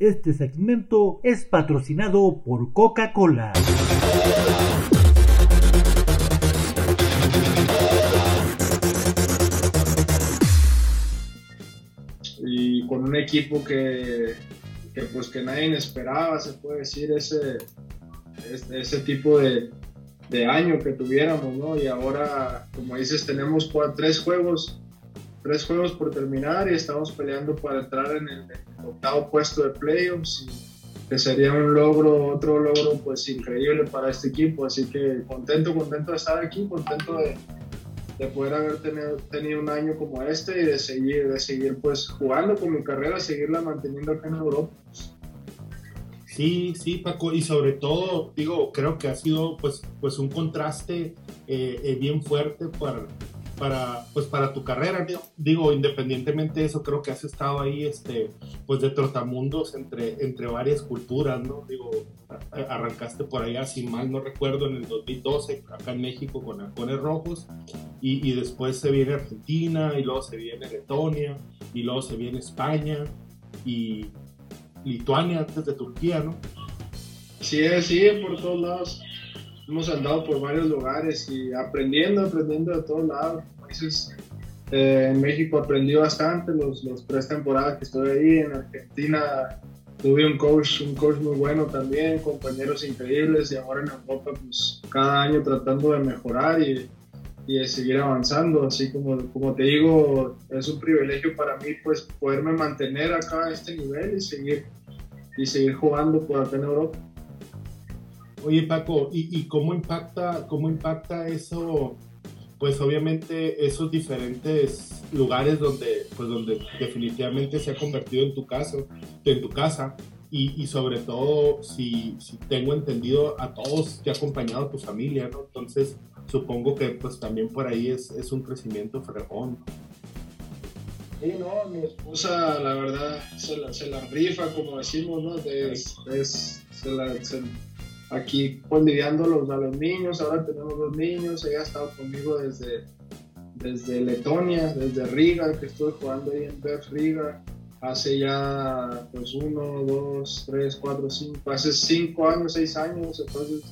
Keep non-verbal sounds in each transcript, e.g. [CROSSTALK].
Este segmento es patrocinado por Coca-Cola. Y con un equipo que, que pues que nadie esperaba, se puede decir, ese, ese, tipo de, de, año que tuviéramos, ¿no? Y ahora, como dices, tenemos tres juegos tres juegos por terminar y estamos peleando para entrar en el, octavo puesto de playoffs, que sería un logro, otro logro pues increíble para este equipo, así que contento, contento de estar aquí, contento de, de poder haber tenido, tenido, un año como este y de seguir, de seguir pues jugando con mi carrera, seguirla manteniendo acá en Europa. Sí, sí, Paco, y sobre todo, digo, creo que ha sido pues, pues un contraste eh, eh, bien fuerte para, para, pues para tu carrera. Digo, independientemente de eso, creo que has estado ahí, este, pues de trotamundos entre, entre varias culturas, ¿no? Digo, arrancaste por allá, si mal no recuerdo, en el 2012, acá en México con Halcones Rojos, y, después se viene Argentina, y luego se viene Letonia, y luego se viene España, y Lituania antes de Turquía, ¿no? Sí, sí, por todos lados hemos andado por varios lugares y aprendiendo, aprendiendo de todos lados. Eh, en México aprendí bastante, los, tres temporadas que estuve ahí, en Argentina tuve un coach, un coach muy bueno también, compañeros increíbles y ahora en Europa pues cada año tratando de mejorar y, y de seguir avanzando, así como, como te digo, es un privilegio para mí pues poderme mantener acá a este nivel y seguir, y seguir jugando por acá en Europa. Oye, Paco, ¿y, cómo, impacta, cómo impacta eso? Pues obviamente esos diferentes lugares donde, pues donde definitivamente se ha convertido en tu caso, en tu casa, y, sobre todo si, si, tengo entendido a todos que ha acompañado a tu familia, ¿no? Entonces supongo que pues también por ahí es, es un crecimiento fregón. Sí, no, mi esposa la verdad se la, se la rifa, como decimos, ¿no? Es, es, se la, aquí pues lidiando a los niños, ahora tenemos dos niños, ella ha estado conmigo desde, desde Letonia, desde Riga, que estuve jugando ahí en Bev Riga, hace ya pues uno, dos, tres, cuatro, cinco, hace cinco años, seis años, entonces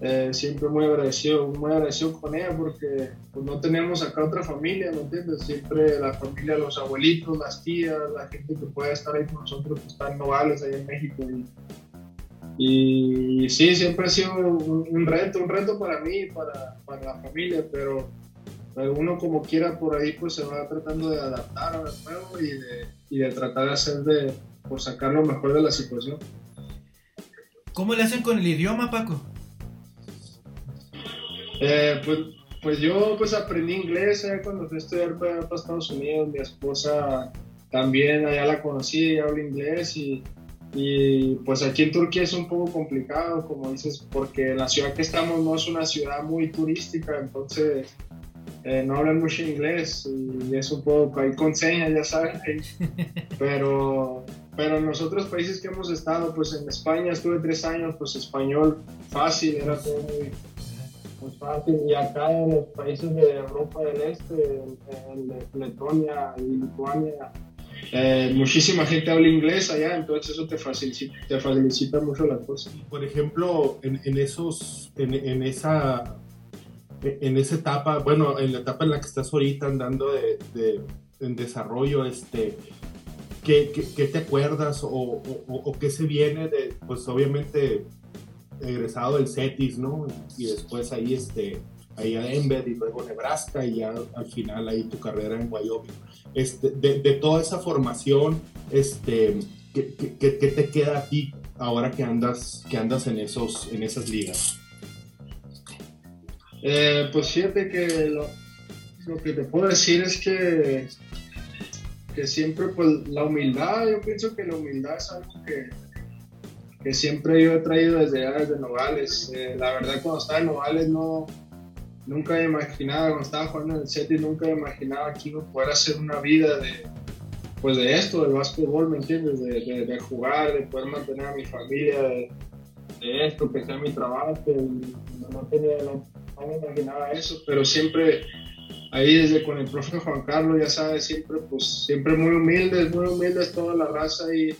eh, siempre muy agradecido, muy agradecido con ella porque pues, no tenemos acá otra familia, ¿me entiendes? Siempre la familia, los abuelitos, las tías, la gente que puede estar ahí con nosotros que está en Nogales, ahí en México y sí, siempre ha sido un, reto, un reto para mí, para, para la familia, pero, uno como quiera por ahí pues se va tratando de adaptar al juego y de, y de tratar de hacer de, por sacar lo mejor de la situación. ¿Cómo le hacen con el idioma, Paco? Eh, pues, pues yo pues aprendí inglés eh, cuando fui a estudiar para, para Estados Unidos, mi esposa también allá la conocí, ella habla inglés y y pues aquí en Turquía es un poco complicado, como dices, porque la ciudad que estamos no es una ciudad muy turística, entonces eh, no hablan mucho inglés y es un poco, hay con señas, ya saben, [LAUGHS] pero, pero en los otros países que hemos estado, pues en España estuve tres años, pues español fácil, era todo muy, fácil, y acá en los países de Europa del Este, en Letonia y Lituania, eh, muchísima gente habla inglés allá, entonces eso te facilita, mucho la cosa. Por ejemplo, en, esos, en, esa, en esa etapa, bueno, en la etapa en la que estás ahorita andando de, de en desarrollo, este, ¿qué, qué, te acuerdas o, o, qué se viene de, pues obviamente, egresado del CETIS, ¿no? Y después ahí, este, ahí a Denver y luego Nebraska y ya al final ahí tu carrera en Wyoming. Este, de, de toda esa formación, este, ¿qué, qué, te queda a ti ahora que andas, que andas en, esos, en esas ligas? Eh, pues fíjate que lo, lo, que te puedo decir es que, que siempre pues la humildad, yo pienso que la humildad es algo que, que siempre yo he traído desde, desde Nogales. Eh, la verdad cuando estaba en Nogales no nunca imaginaba, cuando estaba jugando en el set y nunca imaginaba que iba a poder hacer una vida de, pues de esto, del básquetbol, ¿me entiendes? De, de, jugar, de poder mantener a mi familia, de, esto, que sea mi trabajo, no, tenía, no, me imaginaba eso, pero siempre ahí desde con el profe Juan Carlos, ya sabes, siempre, pues, siempre muy humildes, muy humildes toda la raza y,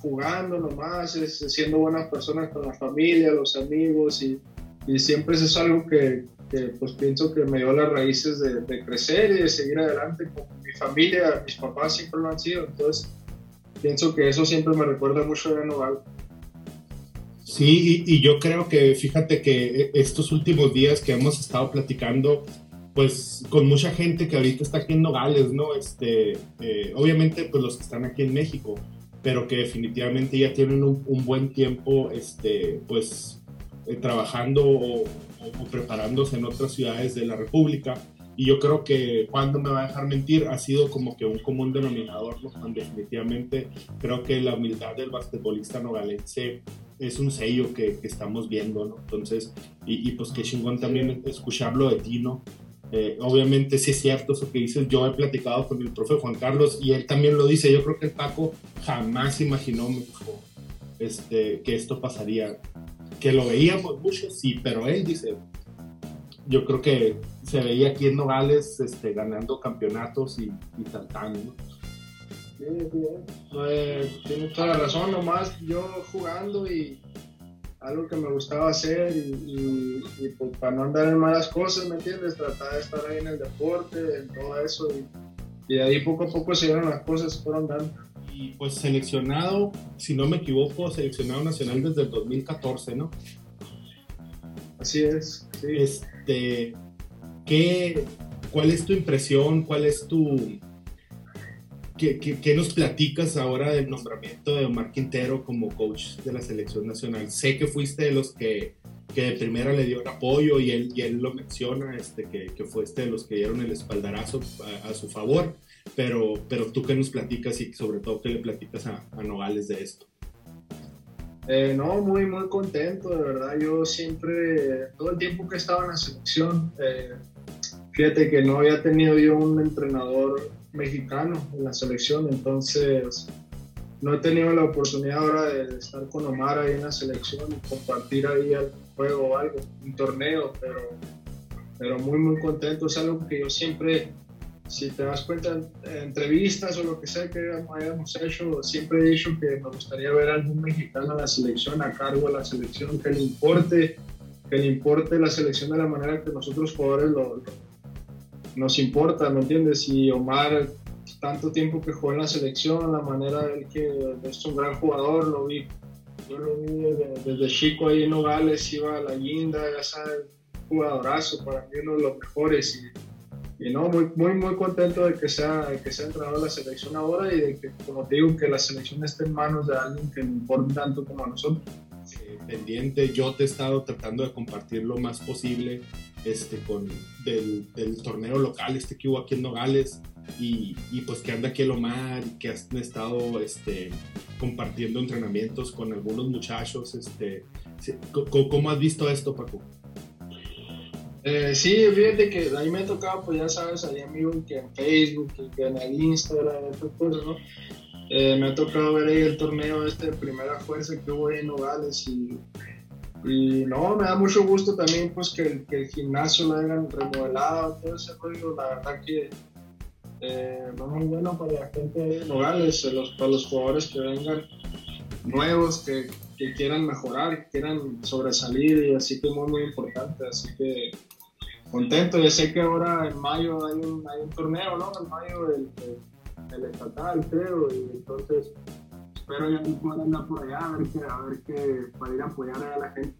jugando nomás, siendo buenas personas con la familia, los amigos y, y siempre eso es algo que, que, pues pienso que me dio las raíces de, crecer y de seguir adelante con mi familia, mis papás siempre lo han sido, entonces pienso que eso siempre me recuerda mucho a Noval. Sí, y, yo creo que fíjate que estos últimos días que hemos estado platicando, pues con mucha gente que ahorita está aquí en Nogales, ¿no? Este, eh, obviamente, pues los que están aquí en México, pero que definitivamente ya tienen un, un buen tiempo, este, pues eh, trabajando o, o, preparándose en otras ciudades de la República. Y yo creo que cuando me va a dejar mentir ha sido como que un común denominador, ¿no? Definitivamente creo que la humildad del basquetbolista nogalense es un sello que, que estamos viendo, ¿no? Entonces, y, y, pues qué chingón también escucharlo de ti, ¿no? Eh, obviamente sí es cierto eso que dices, yo he platicado con el profe Juan Carlos y él también lo dice, yo creo que el Paco jamás imaginó, me dijo, este, que esto pasaría, que lo veíamos mucho, sí, pero él dice, yo creo que se veía aquí en Nogales este, ganando campeonatos y, y saltando, ¿no? Eh, tiene toda la razón, nomás yo jugando y algo que me gustaba hacer y, pues para no andar en malas cosas, ¿me entiendes? Tratar de estar ahí en el deporte, en todo eso y, y ahí poco a poco se dieron las cosas, fueron dando. Y pues seleccionado, si no me equivoco, seleccionado nacional desde el 2014, ¿no? Así es. Sí. Este, ¿qué, ¿Cuál es tu impresión? ¿Cuál es tu, ¿Qué, qué, qué, nos platicas ahora del nombramiento de Omar Quintero como coach de la selección nacional? Sé que fuiste de los que, que de primera le dio el apoyo y él, y él lo menciona, este, que, que fuiste de los que dieron el espaldarazo a, a, su favor, pero, pero tú qué nos platicas y sobre todo qué le platicas a, a Nogales de esto. Eh, no, muy, muy contento, de verdad. Yo siempre, todo el tiempo que estaba en la selección, eh, fíjate que no había tenido yo un entrenador mexicano en la selección, entonces no he tenido la oportunidad ahora de estar con Omar ahí en la selección y compartir ahí algún juego o algo, un torneo, pero, pero muy muy contento, es algo que yo siempre, si te das cuenta en entrevistas o lo que sea que hayamos hecho, siempre he dicho que me gustaría ver a algún mexicano en la selección, a cargo de la selección, que le importe, que le importe la selección de la manera que nosotros jugadores lo, lo nos importa, ¿me entiendes? Y Omar, tanto tiempo que jugó en la selección, la manera de que es un gran jugador, lo vi, yo lo vi desde, desde chico ahí en Nogales, iba a la guinda, ya sabes, jugadorazo, para mí uno de los mejores. Y, y no, muy, muy, muy contento de que sea, de que sea entrenador de la selección ahora y de que, como te digo, que la selección esté en manos de alguien que le importe tanto como a nosotros. Eh, pendiente, yo te he estado tratando de compartir lo más posible este, con, del, torneo local este que hubo aquí en Nogales y, y, pues que anda aquí el Omar y que han estado este, compartiendo entrenamientos con algunos muchachos. Este, ¿cómo, ¿Cómo has visto esto, Paco? Eh, sí, fíjate que ahí me ha tocado, pues ya sabes, hay amigos que en Facebook, que en el Instagram, esas cosas, ¿no? Eh, me ha tocado ver ahí el torneo este de primera fuerza que hubo ahí en Nogales y y no, me da mucho gusto también pues que, el gimnasio lo hayan remodelado, todo ese rollo, la verdad que eh, es muy bueno para la gente de Nogales, los, para los jugadores que vengan nuevos, que, quieran mejorar, que quieran sobresalir y así que muy muy importante, así que contento, yo sé que ahora en mayo hay un, hay un torneo, ¿no? En mayo el, el estatal creo, y entonces espero ya poder andar por allá a ver qué, a ver qué, para ir a apoyar a la gente.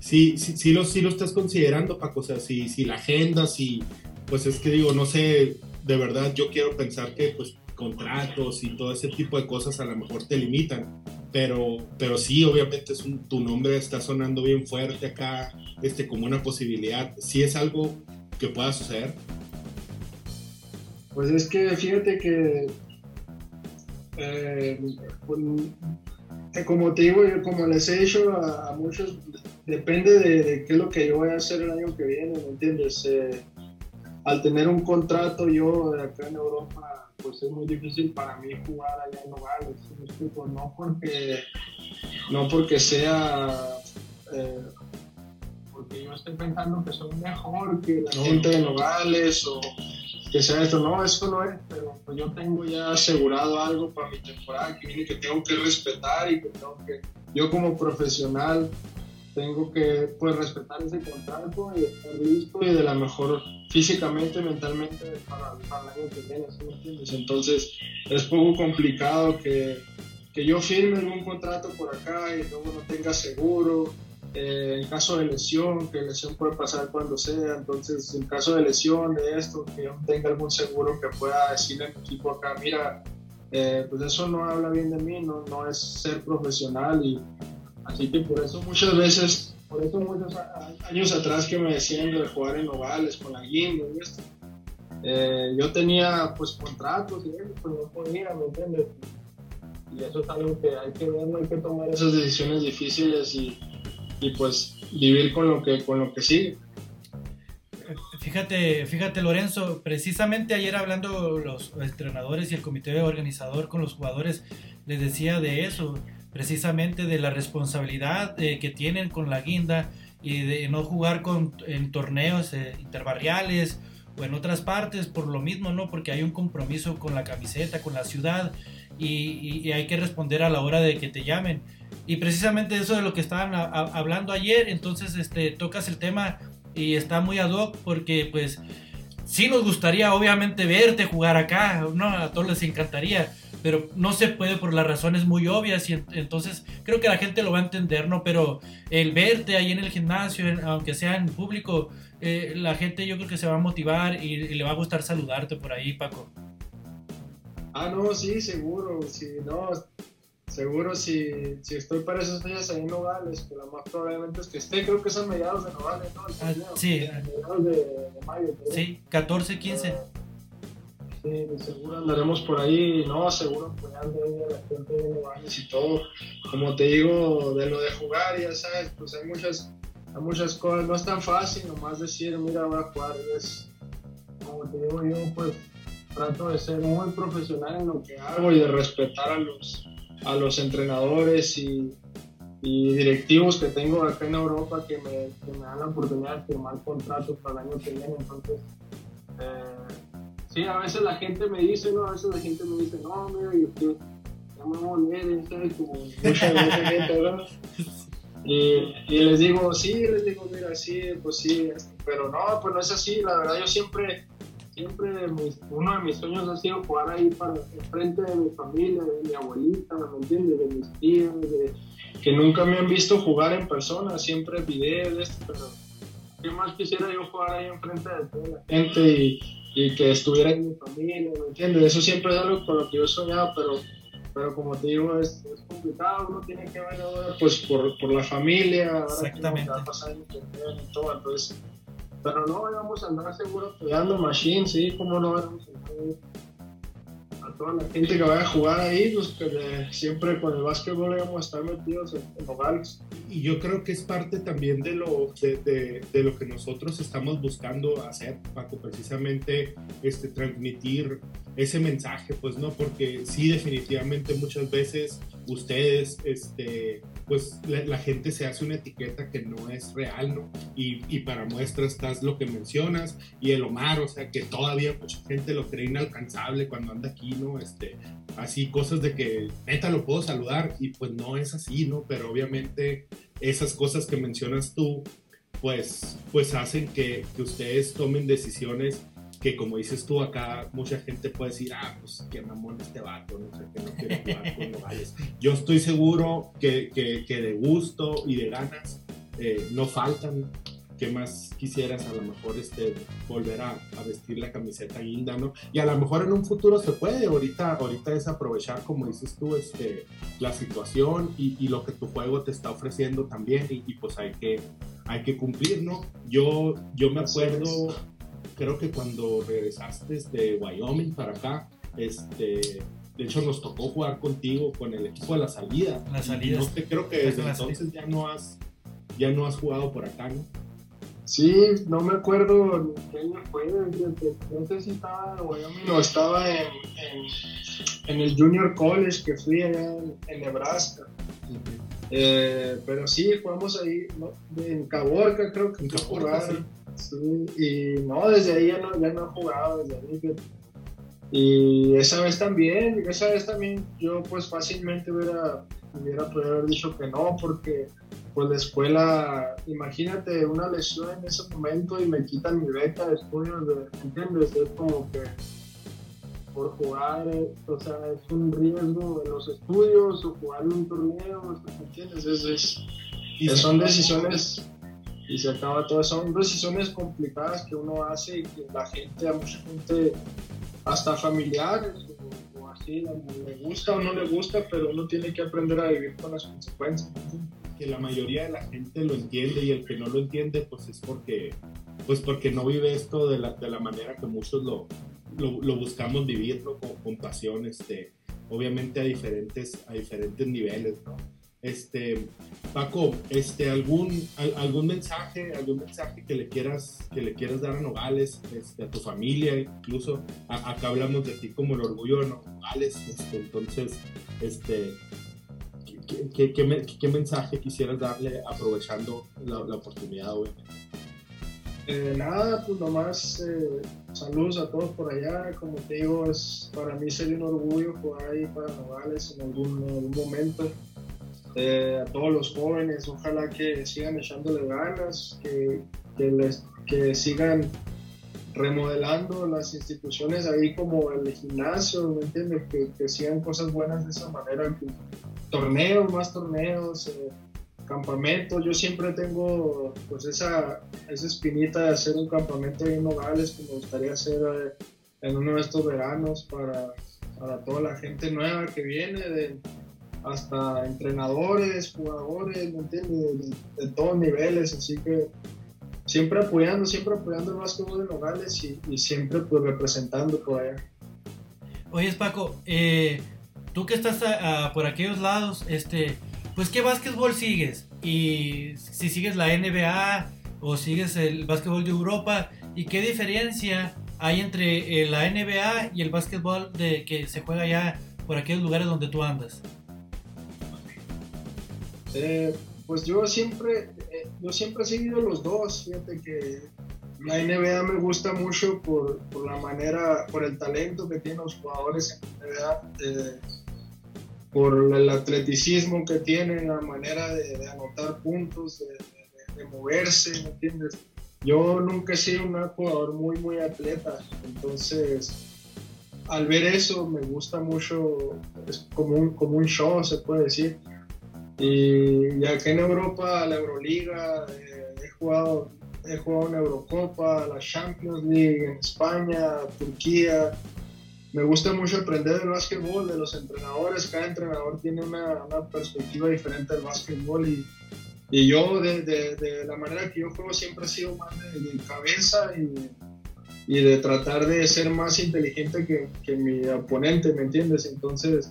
Sí, sí, sí, lo, sí lo estás considerando, Paco, o sea, si, si la agenda, si, pues es que digo, no sé, de verdad yo quiero pensar que pues contratos y todo ese tipo de cosas a lo mejor te limitan, pero, pero sí, obviamente es un, tu nombre está sonando bien fuerte acá, este, como una posibilidad, si es algo que pueda suceder. Pues es que fíjate que eh, pues, como te digo, como les he dicho a, a muchos, depende de, de, qué es lo que yo voy a hacer el año que viene, ¿me entiendes? Eh, al tener un contrato yo de acá en Europa, pues es muy difícil para mí jugar allá en Nogales, ¿me No porque, no porque sea... Eh, porque yo estoy pensando que soy mejor que la gente de Nogales o que sea esto, no, eso no es, pero yo tengo ya asegurado algo para mi temporada que viene que tengo que respetar y que tengo que, yo como profesional, tengo que pues respetar ese contrato y estar listo y de la mejor físicamente, mentalmente para, el año que viene, ¿sí me entiendes? Entonces es poco complicado que, que yo firme un contrato por acá y luego no tenga seguro. Eh, en caso de lesión, que lesión puede pasar cuando sea, entonces en caso de lesión de esto, que yo tenga algún seguro que pueda decirle a mi equipo acá, mira, eh, pues eso no habla bien de mí, no, no es ser profesional y así que por eso muchas veces, por eso muchos años atrás que me decían de jugar en ovales con la guinda y esto, eh, yo tenía pues contratos y eso, pues no podía, ¿me entiendes? Y eso es algo que hay que ver, no hay que tomar esas decisiones difíciles y y pues vivir con lo que, con lo que sigue. Fíjate, fíjate Lorenzo, precisamente ayer hablando los entrenadores y el comité organizador con los jugadores, les decía de eso, precisamente de la responsabilidad eh, que tienen con la guinda y de no jugar con, en torneos eh, interbarriales o en otras partes por lo mismo, ¿no? Porque hay un compromiso con la camiseta, con la ciudad y, hay que responder a la hora de que te llamen. Y precisamente eso de lo que estaban hablando ayer, entonces este, tocas el tema y está muy ad hoc porque pues sí nos gustaría obviamente verte jugar acá, ¿no? A todos les encantaría, pero no se puede por las razones muy obvias y entonces creo que la gente lo va a entender, ¿no? Pero el verte ahí en el gimnasio, aunque sea en público, eh, la gente yo creo que se va a motivar y, le va a gustar saludarte por ahí, Paco. Ah, no, sí, seguro, sí, no, seguro si, si estoy para esos días ahí en Nogales, que lo más probablemente es que esté, creo que son mediados de Nogales, ¿no? Ah, sí. Mediados de, de mayo. Sí, 14, 15. sí, seguro andaremos por ahí, no, seguro apoyando ahí a la gente de Nogales y todo. Como te digo, de lo de jugar, ya sabes, pues hay muchas, hay muchas cosas, no es tan fácil nomás decir, mira, voy a jugar, es, como te digo yo, pues trato de ser muy profesional en lo que hago y de respetar a los a los entrenadores y, directivos que tengo acá en Europa que me, que me dan la oportunidad de firmar contratos para el año que viene. Entonces, eh, sí, a veces la gente me dice, no, a veces la gente me dice, no, mira, y que ya me voy a volver. Como mucha. Y, y, les digo, sí, les digo, mira, sí, pues sí, pero no, pues no es así, la verdad yo siempre siempre uno de mis sueños ha sido jugar ahí para frente de mi familia, de mi abuelita, ¿me entiendes? De mis tías, de, que nunca me han visto jugar en persona, siempre videos esto, pero ¿qué más quisiera yo jugar ahí enfrente de toda la gente y, y que estuviera en mi familia, ¿me entiendes? Eso siempre es algo con lo que yo soñaba, pero, pero como te digo, es, es complicado, uno tiene que ver ahora pues por, por la familia, ahora Exactamente. que va a pasar y todo, entonces pero no, vamos a andar seguro apoyando Machine, sí, como no vamos a a toda la gente que vaya a jugar ahí, pues que siempre con el básquetbol vamos a estar metidos en, en hogares. Y yo creo que es parte también de lo, de, de, de, lo que nosotros estamos buscando hacer, Paco, precisamente este, transmitir ese mensaje, pues no, porque sí, definitivamente muchas veces ustedes, este, pues la, gente se hace una etiqueta que no es real, ¿no? Y, y, para muestra estás lo que mencionas y el Omar, o sea, que todavía mucha gente lo cree inalcanzable cuando anda aquí, ¿no? Este, así cosas de que neta lo puedo saludar y pues no es así, ¿no? Pero obviamente esas cosas que mencionas tú, pues, pues hacen que, que ustedes tomen decisiones que como dices tú acá, mucha gente puede decir, ah, pues qué mamón este vato, no sé, que no quiere jugar con Nogales. Yo estoy seguro que, que, que, de gusto y de ganas eh, no faltan. ¿Qué más quisieras a lo mejor este, volver a, a, vestir la camiseta guinda, no? Y a lo mejor en un futuro se puede, ahorita, ahorita es aprovechar, como dices tú, este, la situación y, y lo que tu juego te está ofreciendo también y, y pues hay que, hay que cumplir, ¿no? Yo, yo me acuerdo creo que cuando regresaste de Wyoming para acá, este, de hecho nos tocó jugar contigo con el equipo de la salida. La salida. No te creo que desde entonces ya no has ya no has jugado por acá, ¿no? Sí, no me acuerdo qué año fue, no sé si estaba en Wyoming o estaba en, en, en, el Junior College que fui allá en, en Nebraska. Uh -huh. eh, pero sí, jugamos ahí ¿no? en Caborca, creo que en Caborca, sí Sí, y no, desde ahí ya no, ya no he jugado, desde ahí. Y esa vez también, esa vez también yo pues fácilmente hubiera, hubiera podido haber dicho que no, porque pues la escuela, imagínate una lesión en ese momento y me quitan mi beca de estudios, de, ¿entiendes? Es como que por jugar, eh, o sea, es un riesgo en los estudios o jugar en un torneo, ¿entiendes? Es, es, son decisiones y se acaba todo son decisiones complicadas que uno hace y que la gente a mucha gente hasta familiares o, o así le gusta o no le gusta pero uno tiene que aprender a vivir con las consecuencias. Que la mayoría de la gente lo entiende y el que no lo entiende pues es porque pues porque no vive esto de la, de la manera que muchos lo, lo, lo buscamos vivirlo con, con pasión este obviamente a diferentes a diferentes niveles ¿no? Este Paco este algún al- algún mensaje algún mensaje que le quieras que le quieras dar a Nogales este, a tu familia incluso acá hablamos de ti como el orgullo de Nogales este, entonces este ¿Qué, qué, qué me- qué mensaje quisieras darle aprovechando la, oportunidad, güey? Eh, nada pues nomás eh, saludos a todos por allá como te digo es para mí sería un orgullo jugar ahí para Nogales en algún, en algún momento Eh, a todos los jóvenes ojalá que sigan echándole ganas que, que les que sigan remodelando las instituciones ahí como el gimnasio, ¿me entiendes? Que, que sigan cosas buenas de esa manera, torneos, más torneos, eh, campamentos. Yo siempre tengo pues esa, esa espinita de hacer un campamento ahí en Nogales que me gustaría hacer eh, en uno de estos veranos para, para toda la gente nueva que viene, de, hasta entrenadores, jugadores, ¿me entiendes? De, de todos niveles, así que siempre apoyando, siempre apoyando el básquetbol de Nogales y, y siempre pues representando por allá. Oye, Paco, eh, tú que estás a- a- por aquellos lados, este, pues ¿qué básquetbol sigues? Y si sigues la NBA o sigues el básquetbol de Europa, ¿y qué diferencia hay entre eh, la NBA y el básquetbol de que se juega ya por aquellos lugares donde tú andas? Eh, pues yo siempre, eh, yo siempre he seguido los dos. Fíjate que la NBA me gusta mucho por, por la manera, por el talento que tienen los jugadores en la NBA, eh, por el atleticismo que tienen, la manera de, anotar puntos, de- de moverse, ¿me entiendes? Yo nunca he sido un jugador muy, muy atleta, entonces al ver eso me gusta mucho, es como un, como un show, se puede decir. Y, y en Europa, la Euroliga, eh, he, jugado, he jugado en Eurocopa, la Champions League, en España, Turquía. Me gusta mucho aprender del básquetbol, de los entrenadores. Cada entrenador tiene una, perspectiva diferente del básquetbol y, y yo, de, de- de la manera que yo juego, siempre he sido más de, de cabeza y, y de tratar de ser más inteligente que, que mi oponente, ¿me entiendes? Entonces,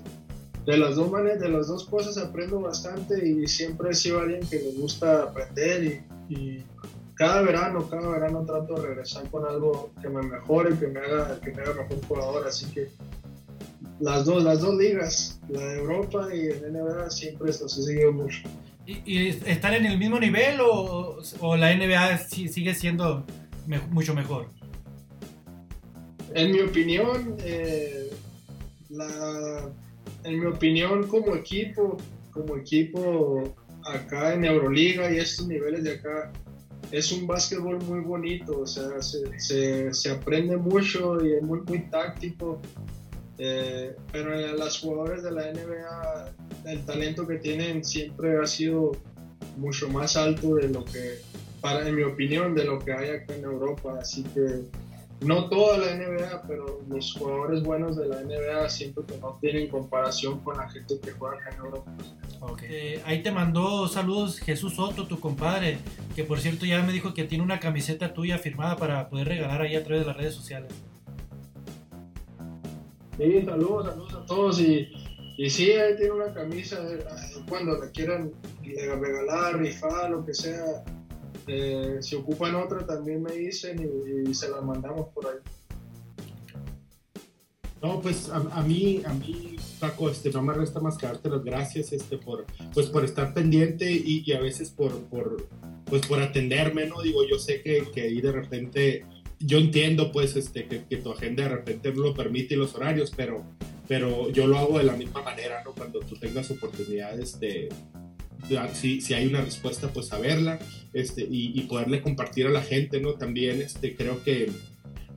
de las dos maneras, de las dos cosas aprendo bastante y siempre he sido alguien que le gusta aprender y, y cada verano, cada verano trato de regresar con algo que me mejore, que me haga, que me haga mejor jugador, así que las dos, las dos ligas, la de Europa y el NBA siempre los he seguido mucho. ¿Y, y están en el mismo nivel o, o la NBA sigue siendo me- mucho mejor? En mi opinión, eh, la- en mi opinión como equipo, como equipo acá en Euroliga y estos niveles de acá, es un básquetbol muy bonito, o sea, se, se- aprende mucho y es muy, muy táctico. Eh, pero en las jugadores de la NBA, el talento que tienen siempre ha sido mucho más alto de lo que, para, en mi opinión, de lo que hay acá en Europa. Así que no toda la NBA, pero los jugadores buenos de la NBA siento que no tienen comparación con la gente que juega acá en Europa. Eh, ahí te mandó saludos Jesús Soto, tu compadre, que por cierto ya me dijo que tiene una camiseta tuya firmada para poder regalar ahí a través de las redes sociales. Sí, saludos, saludos a todos y, y sí, ahí tiene una camisa, cuando la quieran regalar, rifar, lo que sea, eh, si ocupan otra también me dicen y, y se la mandamos por ahí. No, pues a, a mí, a mí, Paco, este, no me resta más que darte las gracias este, por, pues, por estar pendiente y, y a veces por, por, pues por atenderme, ¿no? Digo, yo sé que, que ahí de repente, yo entiendo pues este, que, que, tu agenda de repente no lo permite y los horarios, pero, pero yo lo hago de la misma manera, ¿no? Cuando tú tengas oportunidades de, si, si, hay una respuesta, pues saberla este, y, poderle compartir a la gente, ¿no? También este, creo que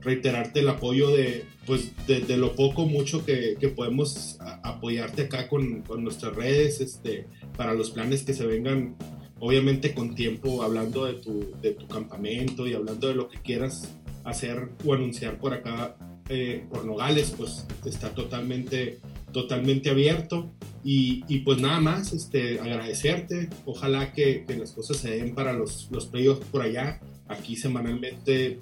reiterarte el apoyo de, pues, de lo poco, mucho que, que podemos apoyarte acá con, con, nuestras redes, este, para los planes que se vengan, obviamente con tiempo, hablando de tu, de tu campamento y hablando de lo que quieras hacer o anunciar por acá, eh, por Nogales, pues está totalmente, totalmente abierto. Y, y, pues nada más, este, agradecerte. Ojalá que, que las cosas se den para los, los playoffs por allá. Aquí semanalmente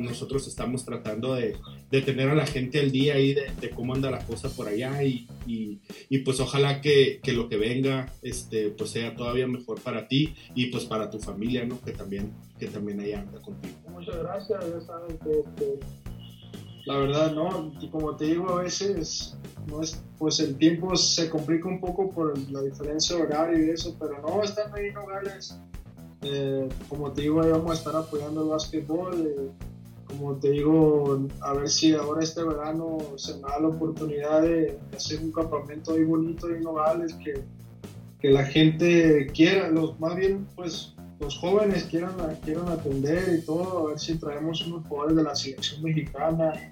nosotros estamos tratando de, de, tener a la gente al día ahí de, de cómo anda la cosa por allá y, y, y pues ojalá que, que, lo que venga este, pues sea todavía mejor para ti y pues para tu familia, ¿no? Que también, que también ahí anda contigo. Muchas gracias, ya saben que este, la verdad, ¿no? Y como te digo, a veces no es, pues el tiempo se complica un poco por la diferencia de horario y eso, pero no, están ahí en Nogales eh, como te digo, ahí vamos a estar apoyando el básquetbol. Eh, como te digo, a ver si ahora este verano se me da la oportunidad de hacer un campamento ahí bonito en Nogales, que, que la gente quiera, los, más bien pues los jóvenes quieran, quieran atender y todo, a ver si traemos unos jugadores de la selección mexicana,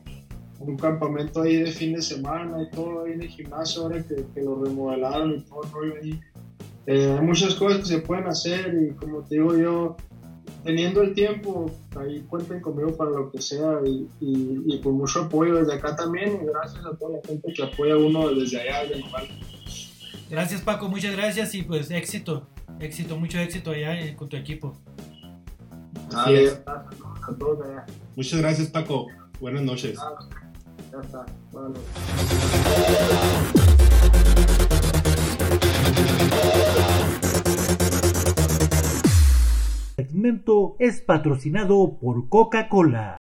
un campamento ahí de fin de semana y todo ahí en el gimnasio ahora que, que lo remodelaron y todo el rollo ahí eh, hay muchas cosas que se pueden hacer y como te digo yo, teniendo el tiempo, ahí cuenten conmigo para lo que sea y, y, y con mucho apoyo desde acá también y gracias a toda la gente que apoya a uno desde allá, desde Noval. Gracias Paco, muchas gracias y pues éxito, éxito, mucho éxito allá con tu equipo. Así es. A todos allá. Muchas gracias Paco, buenas noches. Ya segmento es patrocinado por Coca-Cola.